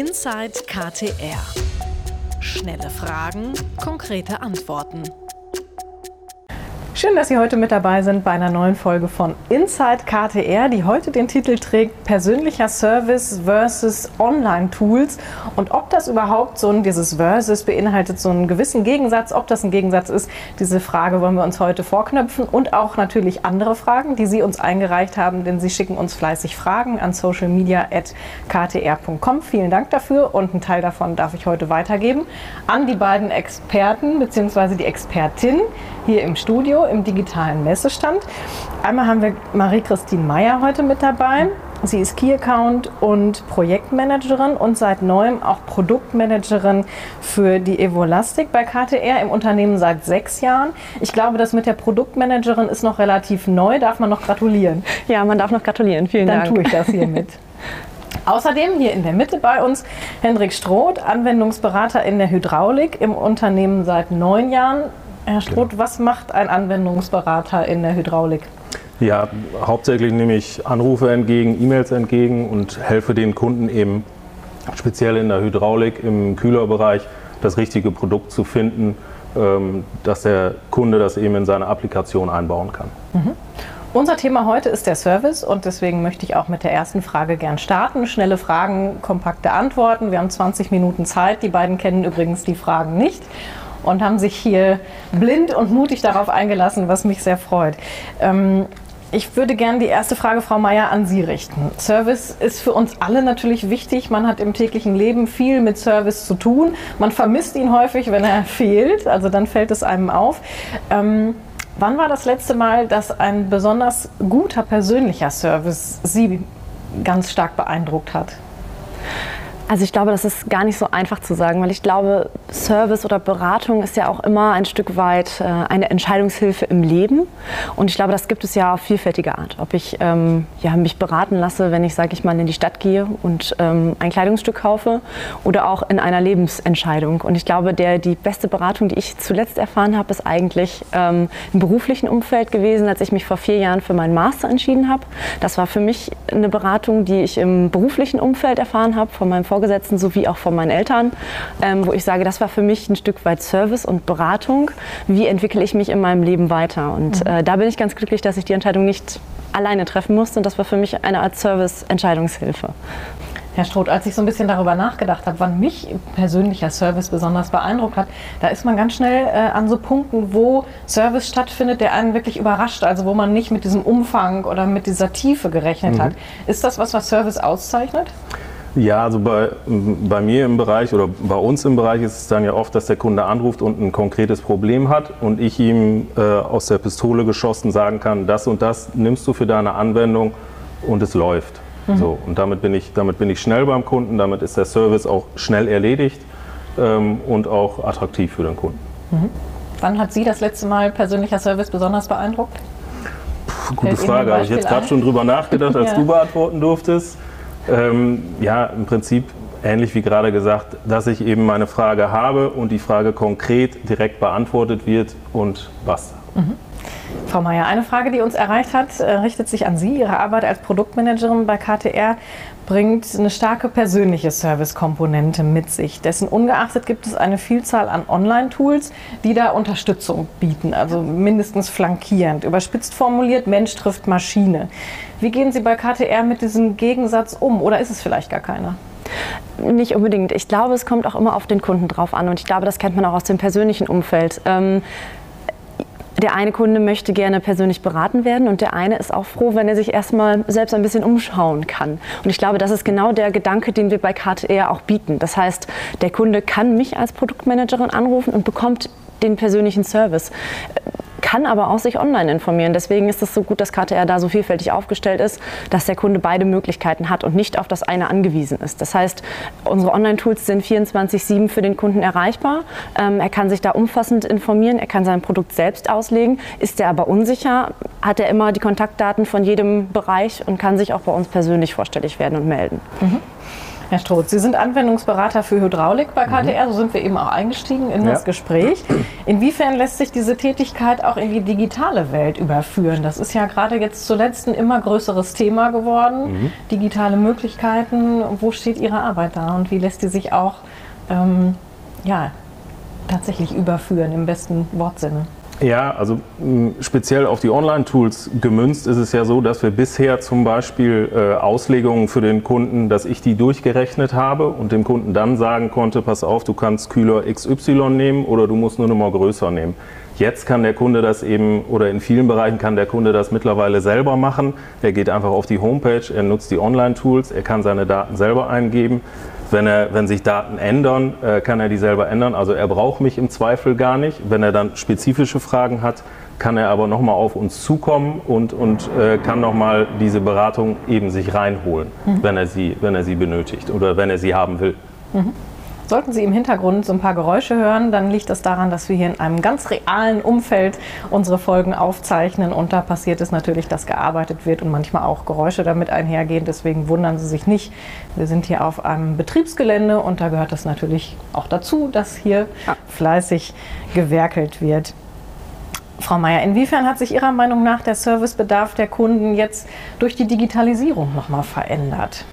Inside KTR. Schnelle Fragen, konkrete Antworten. Schön, dass Sie heute mit dabei sind bei einer neuen Folge von Inside KTR, die heute den Titel trägt Persönlicher Service versus Online-Tools. Und ob das überhaupt so ein, dieses Versus beinhaltet so einen gewissen Gegensatz, ob das ein Gegensatz ist, diese Frage wollen wir uns heute vorknöpfen und auch natürlich andere Fragen, die Sie uns eingereicht haben, denn Sie schicken uns fleißig Fragen an socialmedia.ktr.com. Vielen Dank dafür und einen Teil davon darf ich heute weitergeben an die beiden Experten bzw. die Expertin hier im Studio im digitalen Messestand. Einmal haben wir Marie-Christine Meyer heute mit dabei. Sie ist Key Account und Projektmanagerin und seit neuem auch Produktmanagerin für die Evolastic bei KTR im Unternehmen seit sechs Jahren. Ich glaube, das mit der Produktmanagerin ist noch relativ neu. Darf man noch gratulieren? Ja, man darf noch gratulieren. Vielen Dann Dank. Dann tue ich das hiermit. Außerdem hier in der Mitte bei uns Hendrik Stroth, Anwendungsberater in der Hydraulik im Unternehmen seit neun Jahren. Herr Stroth, was macht ein Anwendungsberater in der Hydraulik? Ja, hauptsächlich nehme ich Anrufe entgegen, E-Mails entgegen und helfe den Kunden eben speziell in der Hydraulik im Kühlerbereich das richtige Produkt zu finden, ähm, dass der Kunde das eben in seine Applikation einbauen kann. Mhm. Unser Thema heute ist der Service und deswegen möchte ich auch mit der ersten Frage gern starten. Schnelle Fragen, kompakte Antworten. Wir haben 20 Minuten Zeit. Die beiden kennen übrigens die Fragen nicht und haben sich hier blind und mutig darauf eingelassen, was mich sehr freut. Ähm, ich würde gerne die erste Frage, Frau Meier, an Sie richten. Service ist für uns alle natürlich wichtig. Man hat im täglichen Leben viel mit Service zu tun. Man vermisst ihn häufig, wenn er fehlt. Also dann fällt es einem auf. Ähm, wann war das letzte Mal, dass ein besonders guter persönlicher Service Sie ganz stark beeindruckt hat? Also ich glaube, das ist gar nicht so einfach zu sagen, weil ich glaube, Service oder Beratung ist ja auch immer ein Stück weit äh, eine Entscheidungshilfe im Leben. Und ich glaube, das gibt es ja auf vielfältige Art. Ob ich ähm, ja, mich beraten lasse, wenn ich, sage ich mal, in die Stadt gehe und ähm, ein Kleidungsstück kaufe oder auch in einer Lebensentscheidung. Und ich glaube, der, die beste Beratung, die ich zuletzt erfahren habe, ist eigentlich ähm, im beruflichen Umfeld gewesen, als ich mich vor vier Jahren für meinen Master entschieden habe. Das war für mich eine Beratung, die ich im beruflichen Umfeld erfahren habe, von meinem Vorgesetzten Vorgesetzten sowie auch von meinen Eltern, ähm, wo ich sage, das war für mich ein Stück weit Service und Beratung. Wie entwickle ich mich in meinem Leben weiter? Und mhm. äh, da bin ich ganz glücklich, dass ich die Entscheidung nicht alleine treffen musste. Und das war für mich eine Art Service-Entscheidungshilfe. Herr Stroth, als ich so ein bisschen darüber nachgedacht habe, wann mich persönlicher Service besonders beeindruckt hat, da ist man ganz schnell äh, an so Punkten, wo Service stattfindet, der einen wirklich überrascht, also wo man nicht mit diesem Umfang oder mit dieser Tiefe gerechnet mhm. hat. Ist das was, was Service auszeichnet? Ja, also bei, bei mir im Bereich oder bei uns im Bereich ist es dann ja oft, dass der Kunde anruft und ein konkretes Problem hat und ich ihm äh, aus der Pistole geschossen sagen kann, das und das nimmst du für deine Anwendung und es läuft. Mhm. So, und damit bin, ich, damit bin ich schnell beim Kunden, damit ist der Service auch schnell erledigt ähm, und auch attraktiv für den Kunden. Mhm. Wann hat Sie das letzte Mal persönlicher Service besonders beeindruckt? Puh, gute Frage, habe ich jetzt gerade schon drüber nachgedacht, als ja. du beantworten durftest. Ähm, ja, im Prinzip ähnlich wie gerade gesagt, dass ich eben meine Frage habe und die Frage konkret direkt beantwortet wird und was. Mhm. Frau Meier, eine Frage, die uns erreicht hat, äh, richtet sich an Sie. Ihre Arbeit als Produktmanagerin bei KTR bringt eine starke persönliche Servicekomponente mit sich. Dessen ungeachtet gibt es eine Vielzahl an Online-Tools, die da Unterstützung bieten, also mindestens flankierend. Überspitzt formuliert, Mensch trifft Maschine. Wie gehen Sie bei KTR mit diesem Gegensatz um oder ist es vielleicht gar keiner? Nicht unbedingt. Ich glaube, es kommt auch immer auf den Kunden drauf an und ich glaube, das kennt man auch aus dem persönlichen Umfeld. Ähm, der eine Kunde möchte gerne persönlich beraten werden und der eine ist auch froh, wenn er sich erstmal selbst ein bisschen umschauen kann. Und ich glaube, das ist genau der Gedanke, den wir bei KTR auch bieten. Das heißt, der Kunde kann mich als Produktmanagerin anrufen und bekommt den persönlichen Service kann aber auch sich online informieren. Deswegen ist es so gut, dass KTR da so vielfältig aufgestellt ist, dass der Kunde beide Möglichkeiten hat und nicht auf das eine angewiesen ist. Das heißt, unsere Online-Tools sind 24-7 für den Kunden erreichbar. Ähm, er kann sich da umfassend informieren, er kann sein Produkt selbst auslegen. Ist er aber unsicher, hat er immer die Kontaktdaten von jedem Bereich und kann sich auch bei uns persönlich vorstellig werden und melden. Mhm. Herr Stroth, Sie sind Anwendungsberater für Hydraulik bei KTR, so sind wir eben auch eingestiegen in das Ja. Gespräch. Inwiefern lässt sich diese Tätigkeit auch in die digitale Welt überführen? Das ist ja gerade jetzt zuletzt ein immer größeres Thema geworden. Digitale Möglichkeiten, wo steht Ihre Arbeit da und wie lässt die sich auch ähm, ja, tatsächlich überführen im besten Wortsinne? Ja, also speziell auf die Online-Tools gemünzt ist es ja so, dass wir bisher zum Beispiel äh, Auslegungen für den Kunden, dass ich die durchgerechnet habe und dem Kunden dann sagen konnte, pass auf, du kannst Kühler XY nehmen oder du musst nur eine Nummer größer nehmen. Jetzt kann der Kunde das eben, oder in vielen Bereichen kann der Kunde das mittlerweile selber machen. Er geht einfach auf die Homepage, er nutzt die Online-Tools, er kann seine Daten selber eingeben. Wenn, er, wenn sich Daten ändern, äh, kann er die selber ändern. Also er braucht mich im Zweifel gar nicht. Wenn er dann spezifische Fragen hat, kann er aber nochmal auf uns zukommen und, und äh, kann nochmal diese Beratung eben sich reinholen, wenn, er sie, wenn er sie benötigt oder wenn er sie haben will. Sollten Sie im Hintergrund so ein paar Geräusche hören, dann liegt das daran, dass wir hier in einem ganz realen Umfeld unsere Folgen aufzeichnen und da passiert es natürlich, dass gearbeitet wird und manchmal auch Geräusche damit einhergehen. Deswegen wundern Sie sich nicht. Wir sind hier auf einem Betriebsgelände und da gehört das natürlich auch dazu, dass hier fleißig gewerkelt wird. Frau Meier, inwiefern hat sich Ihrer Meinung nach der Servicebedarf der Kunden jetzt durch die Digitalisierung nochmal verändert?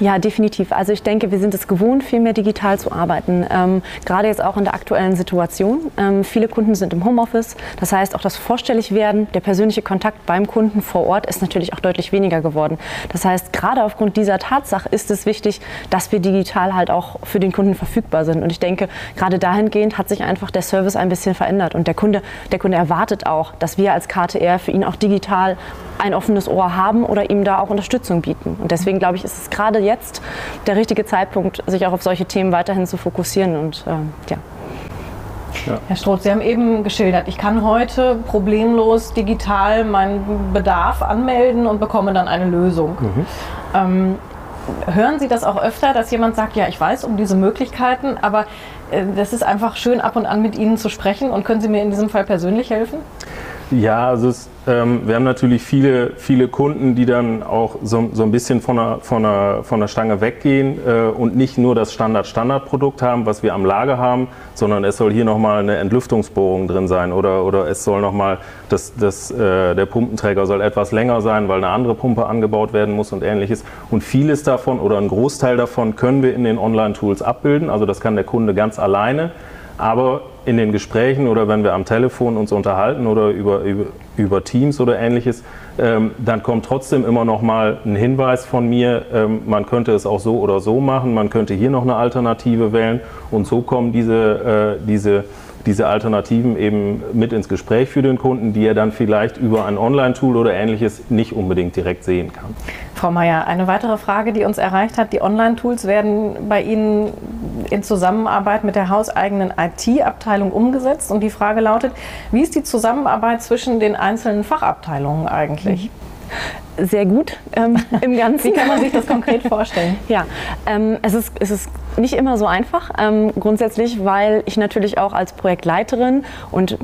Ja, definitiv. Also ich denke, wir sind es gewohnt, viel mehr digital zu arbeiten. Ähm, gerade jetzt auch in der aktuellen Situation. Ähm, viele Kunden sind im Homeoffice. Das heißt, auch das Vorstelligwerden, der persönliche Kontakt beim Kunden vor Ort ist natürlich auch deutlich weniger geworden. Das heißt, gerade aufgrund dieser Tatsache ist es wichtig, dass wir digital halt auch für den Kunden verfügbar sind. Und ich denke, gerade dahingehend hat sich einfach der Service ein bisschen verändert. Und der Kunde, der Kunde erwartet auch, dass wir als KTR für ihn auch digital ein offenes Ohr haben oder ihm da auch Unterstützung bieten. Und deswegen glaube ich, ist es gerade jetzt der richtige Zeitpunkt, sich auch auf solche Themen weiterhin zu fokussieren. Und ähm, ja. Herr Stroth, Sie haben eben geschildert, ich kann heute problemlos digital meinen Bedarf anmelden und bekomme dann eine Lösung. Ähm, hören Sie das auch öfter, dass jemand sagt, ja, ich weiß um diese Möglichkeiten, aber äh, das ist einfach schön, ab und an mit Ihnen zu sprechen und können Sie mir in diesem Fall persönlich helfen? Ja, also es, ähm, wir haben natürlich viele, viele Kunden, die dann auch so, so ein bisschen von der, von, der, von der Stange weggehen äh, und nicht nur das Standard-Standard-Produkt haben, was wir am Lager haben, sondern es soll hier nochmal eine Entlüftungsbohrung drin sein oder, oder es soll nochmal, das, das, äh, der Pumpenträger soll etwas länger sein, weil eine andere Pumpe angebaut werden muss und ähnliches. Und vieles davon oder ein Großteil davon können wir in den Online-Tools abbilden. Also das kann der Kunde ganz alleine. Aber in den Gesprächen oder wenn wir am Telefon uns unterhalten oder über, über, über Teams oder ähnliches, ähm, dann kommt trotzdem immer noch mal ein Hinweis von mir, ähm, man könnte es auch so oder so machen, man könnte hier noch eine Alternative wählen und so kommen diese, äh, diese, diese Alternativen eben mit ins Gespräch für den Kunden, die er dann vielleicht über ein Online-Tool oder ähnliches nicht unbedingt direkt sehen kann. Frau Meier, eine weitere Frage, die uns erreicht hat. Die Online-Tools werden bei Ihnen in Zusammenarbeit mit der hauseigenen IT-Abteilung umgesetzt. Und die Frage lautet, wie ist die Zusammenarbeit zwischen den einzelnen Fachabteilungen eigentlich? Sehr gut ähm, im Ganzen. Wie kann man sich das konkret vorstellen? Ja, ähm, es, ist, es ist nicht immer so einfach, ähm, grundsätzlich, weil ich natürlich auch als Projektleiterin und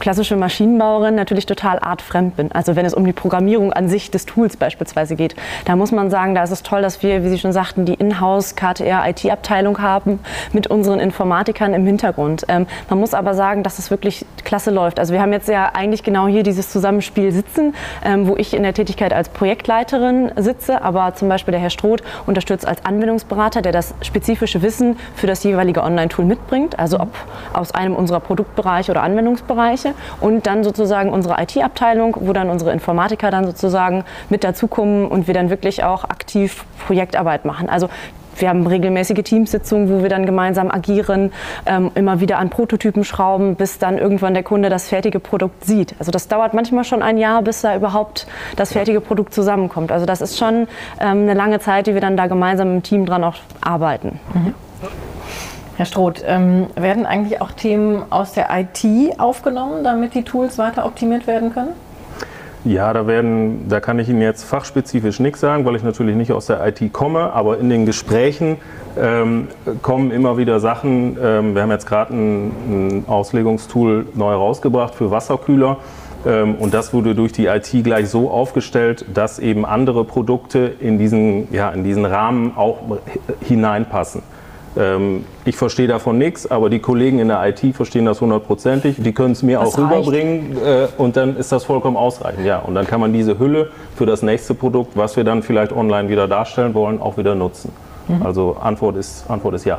klassische Maschinenbauerin natürlich total artfremd bin. Also wenn es um die Programmierung an sich des Tools beispielsweise geht, da muss man sagen, da ist es toll, dass wir, wie Sie schon sagten, die Inhouse KTR IT-Abteilung haben mit unseren Informatikern im Hintergrund. Ähm, man muss aber sagen, dass es wirklich klasse läuft. Also wir haben jetzt ja eigentlich genau hier dieses Zusammenspiel sitzen, ähm, wo ich in der Tätigkeit als Projektleiterin sitze, aber zum Beispiel der Herr Stroth unterstützt als Anwendungsberater, der das spezifische Wissen für das jeweilige Online-Tool mitbringt, also ob aus einem unserer Produktbereiche oder Anwendungsbereiche und dann sozusagen unsere IT-Abteilung, wo dann unsere Informatiker dann sozusagen mit dazukommen und wir dann wirklich auch aktiv Projektarbeit machen. Also wir haben regelmäßige Teamsitzungen, wo wir dann gemeinsam agieren, ähm, immer wieder an Prototypen schrauben, bis dann irgendwann der Kunde das fertige Produkt sieht. Also das dauert manchmal schon ein Jahr, bis da überhaupt das fertige Produkt zusammenkommt. Also das ist schon ähm, eine lange Zeit, die wir dann da gemeinsam im Team dran auch arbeiten. Herr Stroth, ähm, werden eigentlich auch Themen aus der IT aufgenommen, damit die Tools weiter optimiert werden können? Ja, da werden, da kann ich Ihnen jetzt fachspezifisch nichts sagen, weil ich natürlich nicht aus der IT komme, aber in den Gesprächen ähm, kommen immer wieder Sachen. Ähm, wir haben jetzt gerade ein, ein Auslegungstool neu rausgebracht für Wasserkühler. Ähm, und das wurde durch die IT gleich so aufgestellt, dass eben andere Produkte in diesen, ja, in diesen Rahmen auch hineinpassen. Ähm, ich verstehe davon nichts, aber die Kollegen in der IT verstehen das hundertprozentig. Die können es mir das auch reicht. rüberbringen äh, und dann ist das vollkommen ausreichend. Ja, und dann kann man diese Hülle für das nächste Produkt, was wir dann vielleicht online wieder darstellen wollen, auch wieder nutzen. Mhm. Also Antwort ist, Antwort ist ja.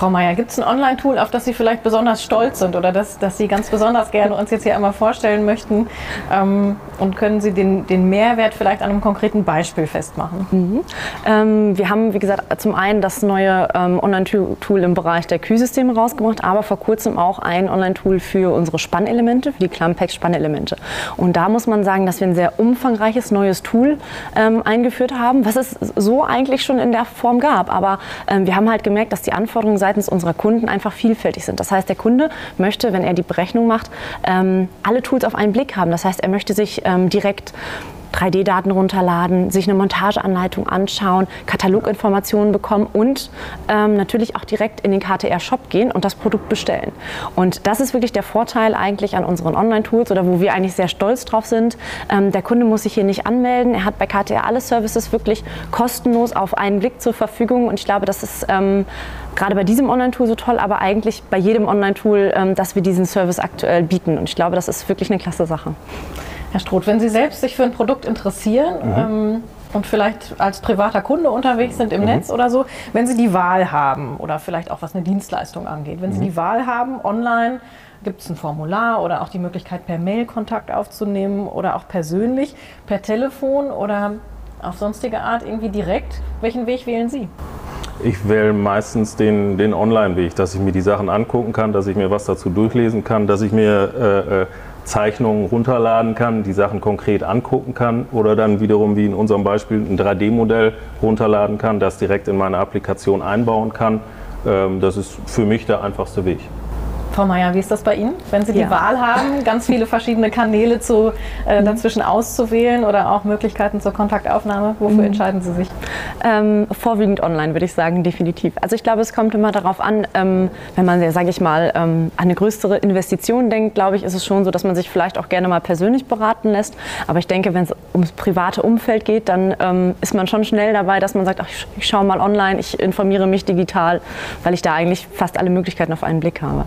Frau Meier, gibt es ein Online-Tool, auf das Sie vielleicht besonders stolz sind oder das, das Sie ganz besonders gerne uns jetzt hier einmal vorstellen möchten? Ähm, und können Sie den, den Mehrwert vielleicht an einem konkreten Beispiel festmachen? Mhm. Ähm, wir haben, wie gesagt, zum einen das neue ähm, Online-Tool im Bereich der Kühlsysteme rausgebracht, aber vor kurzem auch ein Online-Tool für unsere Spannelemente, für die Clampex Spannelemente. Und da muss man sagen, dass wir ein sehr umfangreiches neues Tool ähm, eingeführt haben, was es so eigentlich schon in der Form gab. Aber ähm, wir haben halt gemerkt, dass die Anforderungen seit seitens unserer Kunden einfach vielfältig sind. Das heißt, der Kunde möchte, wenn er die Berechnung macht, ähm, alle Tools auf einen Blick haben. Das heißt, er möchte sich ähm, direkt 3D-Daten runterladen, sich eine Montageanleitung anschauen, Kataloginformationen bekommen und ähm, natürlich auch direkt in den KTR-Shop gehen und das Produkt bestellen. Und das ist wirklich der Vorteil eigentlich an unseren Online-Tools oder wo wir eigentlich sehr stolz drauf sind. Ähm, der Kunde muss sich hier nicht anmelden. Er hat bei KTR alle Services wirklich kostenlos auf einen Blick zur Verfügung und ich glaube, das ist ähm, gerade bei diesem Online-Tool so toll, aber eigentlich bei jedem Online-Tool, ähm, dass wir diesen Service aktuell bieten. Und ich glaube, das ist wirklich eine klasse Sache. Herr Stroth, wenn Sie selbst sich für ein Produkt interessieren mhm. ähm, und vielleicht als privater Kunde unterwegs sind im mhm. Netz oder so, wenn Sie die Wahl haben oder vielleicht auch was eine Dienstleistung angeht, wenn mhm. Sie die Wahl haben, online gibt es ein Formular oder auch die Möglichkeit, per Mail Kontakt aufzunehmen oder auch persönlich, per Telefon oder auf sonstige Art irgendwie direkt. Welchen Weg wählen Sie? Ich wähle meistens den, den Online-Weg, dass ich mir die Sachen angucken kann, dass ich mir was dazu durchlesen kann, dass ich mir äh, äh Zeichnungen runterladen kann, die Sachen konkret angucken kann oder dann wiederum wie in unserem Beispiel ein 3D-Modell runterladen kann, das direkt in meine Applikation einbauen kann. Ähm, das ist für mich der einfachste Weg. Frau Meier, wie ist das bei Ihnen? Wenn Sie die ja. Wahl haben, ganz viele verschiedene Kanäle zu, äh, mhm. dazwischen auszuwählen oder auch Möglichkeiten zur Kontaktaufnahme, wofür mhm. entscheiden Sie sich? Ähm, vorwiegend online, würde ich sagen, definitiv. Also ich glaube, es kommt immer darauf an, ähm, wenn man, sage ich mal, ähm, an eine größere Investition denkt, glaube ich, ist es schon so, dass man sich vielleicht auch gerne mal persönlich beraten lässt. Aber ich denke, wenn es ums private Umfeld geht, dann ähm, ist man schon schnell dabei, dass man sagt, ach, ich, ich schaue mal online, ich informiere mich digital, weil ich da eigentlich fast alle Möglichkeiten auf einen Blick habe.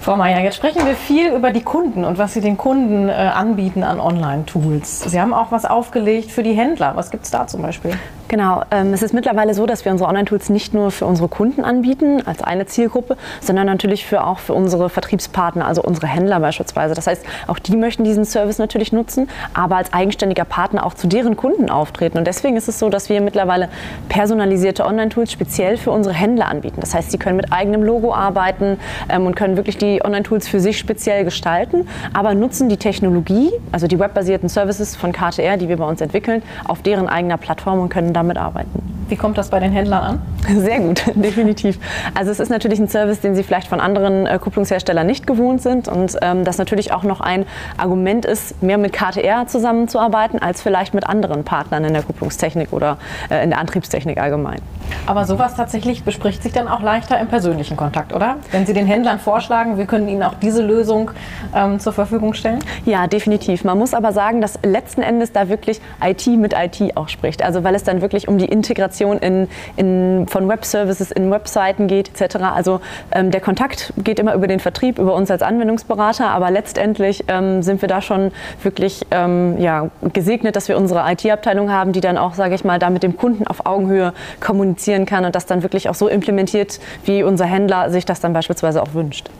Frau Meier, jetzt sprechen wir viel über die Kunden und was Sie den Kunden äh, anbieten an Online-Tools. Sie haben auch was aufgelegt für die Händler. Was gibt es da zum Beispiel? Genau, ähm, es ist mittlerweile so, dass wir unsere Online-Tools nicht nur für unsere Kunden anbieten, als eine Zielgruppe, sondern natürlich für auch für unsere Vertriebspartner, also unsere Händler beispielsweise. Das heißt, auch die möchten diesen Service natürlich nutzen, aber als eigenständiger Partner auch zu deren Kunden auftreten. Und deswegen ist es so, dass wir mittlerweile personalisierte Online-Tools speziell für unsere Händler anbieten. Das heißt, sie können mit eigenem Logo arbeiten ähm, und können wirklich die Online-Tools für sich speziell gestalten, aber nutzen die Technologie, also die webbasierten Services von KTR, die wir bei uns entwickeln, auf deren eigener Plattform und können damit arbeiten. Wie kommt das bei den Händlern an? Sehr gut, definitiv. Also es ist natürlich ein Service, den sie vielleicht von anderen äh, Kupplungsherstellern nicht gewohnt sind und ähm, das natürlich auch noch ein Argument ist, mehr mit KTR zusammenzuarbeiten, als vielleicht mit anderen Partnern in der Kupplungstechnik oder äh, in der Antriebstechnik allgemein. Aber sowas tatsächlich bespricht sich dann auch leichter im persönlichen Kontakt, oder? Wenn Sie den Händlern vorschlagen, wir können Ihnen auch diese Lösung ähm, zur Verfügung stellen? Ja, definitiv. Man muss aber sagen, dass letzten Endes da wirklich IT mit IT auch spricht. Also weil es dann wirklich um die Integration in, in, von Web-Services in Webseiten geht etc. Also ähm, der Kontakt geht immer über den Vertrieb, über uns als Anwendungsberater, aber letztendlich ähm, sind wir da schon wirklich ähm, ja, gesegnet, dass wir unsere IT-Abteilung haben, die dann auch, sage ich mal, da mit dem Kunden auf Augenhöhe kommunizieren kann und das dann wirklich auch so implementiert, wie unser Händler sich das dann beispielsweise auch wünscht.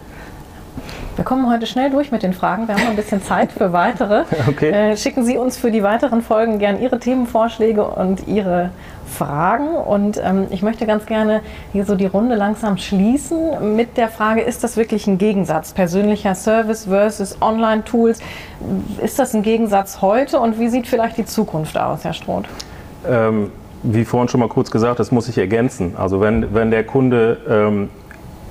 Wir kommen heute schnell durch mit den Fragen. Wir haben noch ein bisschen Zeit für weitere. Okay. Äh, schicken Sie uns für die weiteren Folgen gern Ihre Themenvorschläge und Ihre Fragen. Und ähm, ich möchte ganz gerne hier so die Runde langsam schließen mit der Frage, ist das wirklich ein Gegensatz? Persönlicher Service versus Online-Tools. Ist das ein Gegensatz heute und wie sieht vielleicht die Zukunft aus, Herr Stroth? Ähm, wie vorhin schon mal kurz gesagt, das muss ich ergänzen. Also wenn, wenn der Kunde ähm,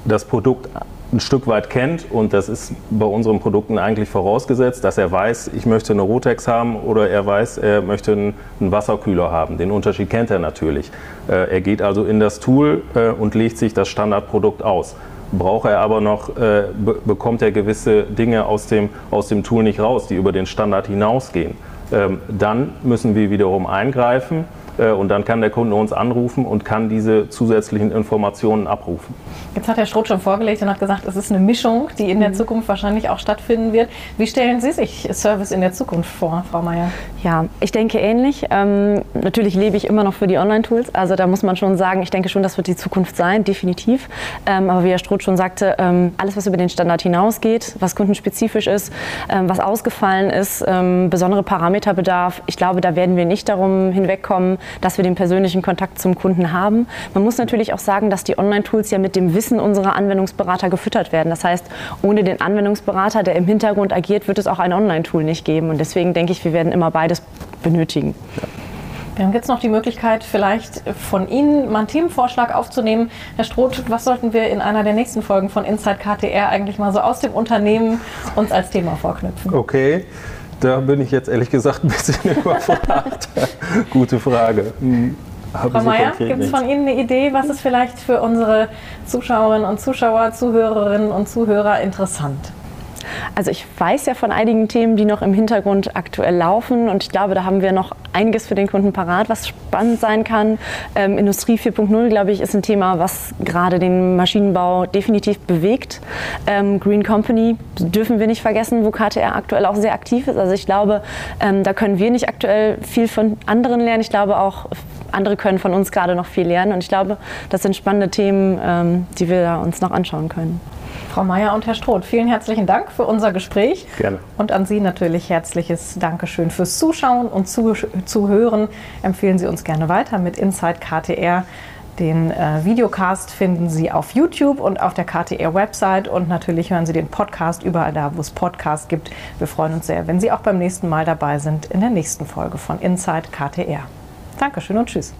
das Produkt ein Stück weit kennt und das ist bei unseren Produkten eigentlich vorausgesetzt, dass er weiß, ich möchte eine Rotex haben oder er weiß, er möchte einen, Wasserkühler haben. Den Unterschied kennt er natürlich. Äh, er geht also in das Tool äh, und legt sich das Standardprodukt aus. braucht er aber noch, äh, be bekommt er gewisse Dinge aus dem, aus dem Tool nicht raus, die über den Standard hinausgehen. Ähm, dann müssen wir wiederum eingreifen äh, und dann kann der Kunde uns anrufen und kann diese zusätzlichen Informationen abrufen. Jetzt hat Herr Schroth schon vorgelegt und hat gesagt, es ist eine Mischung, die in der mhm. Zukunft wahrscheinlich auch stattfinden wird. Wie stellen Sie sich Service in der Zukunft vor, Frau Mayer? Ja, ich denke ähnlich. Ähm, natürlich lebe ich immer noch für die Online-Tools. Also da muss man schon sagen, ich denke schon, das wird die Zukunft sein, definitiv. Ähm, aber wie Herr Stroth schon sagte, ähm, alles, was über den Standard hinausgeht, was kundenspezifisch ist, ähm, was ausgefallen ist, ähm, besondere Parameterbedarf, ich glaube, da werden wir nicht darum hinwegkommen, dass wir den persönlichen Kontakt zum Kunden haben. Man muss natürlich auch sagen, dass die Online-Tools ja mit dem Wissen unserer Anwendungsberater gefüttert werden. Das heißt, ohne den Anwendungsberater, der im Hintergrund agiert, wird es auch ein Online-Tool nicht geben. Und deswegen denke ich, wir werden immer beides benötigen. Ja. Wir haben jetzt noch die Möglichkeit, vielleicht von Ihnen mal einen Themenvorschlag aufzunehmen. Herr Stroth, was sollten wir in einer der nächsten Folgen von Inside KTR eigentlich mal so aus dem Unternehmen uns als Thema vorknüpfen? Okay. Da bin ich jetzt ehrlich gesagt ein bisschen überfragt. Gute Frage. Hm. Frau Mayer, gibt es von Ihnen eine Idee, was ist vielleicht für unsere Zuschauerinnen und Zuschauer, Zuhörerinnen und Zuhörer interessant? Also ich weiß ja von einigen Themen, die noch im Hintergrund aktuell laufen und ich glaube, da haben wir noch einiges für den Kunden parat, was spannend sein kann. Ähm, Industrie 4.0, glaube ich, ist ein Thema, was gerade den Maschinenbau definitiv bewegt. Ähm, Green Company dürfen wir nicht vergessen, wo KTR aktuell auch sehr aktiv ist. Also ich glaube, ähm, da können wir nicht aktuell viel von anderen lernen. Ich glaube auch, andere können von uns gerade noch viel lernen und ich glaube, das sind spannende Themen, ähm, die wir uns noch anschauen können. Frau Mayer und Herr Stroth, vielen herzlichen Dank für unser Gespräch. Gerne. Und an Sie natürlich herzliches Dankeschön fürs Zuschauen und Zuhören. Empfehlen Sie uns gerne weiter mit Inside KTR. Den äh, Videocast finden Sie auf YouTube und auf der KTR-Website und natürlich hören Sie den Podcast überall da, wo es Podcasts gibt. Wir freuen uns sehr, wenn Sie auch beim nächsten Mal dabei sind in der nächsten Folge von Inside KTR. Dankeschön und tschüss.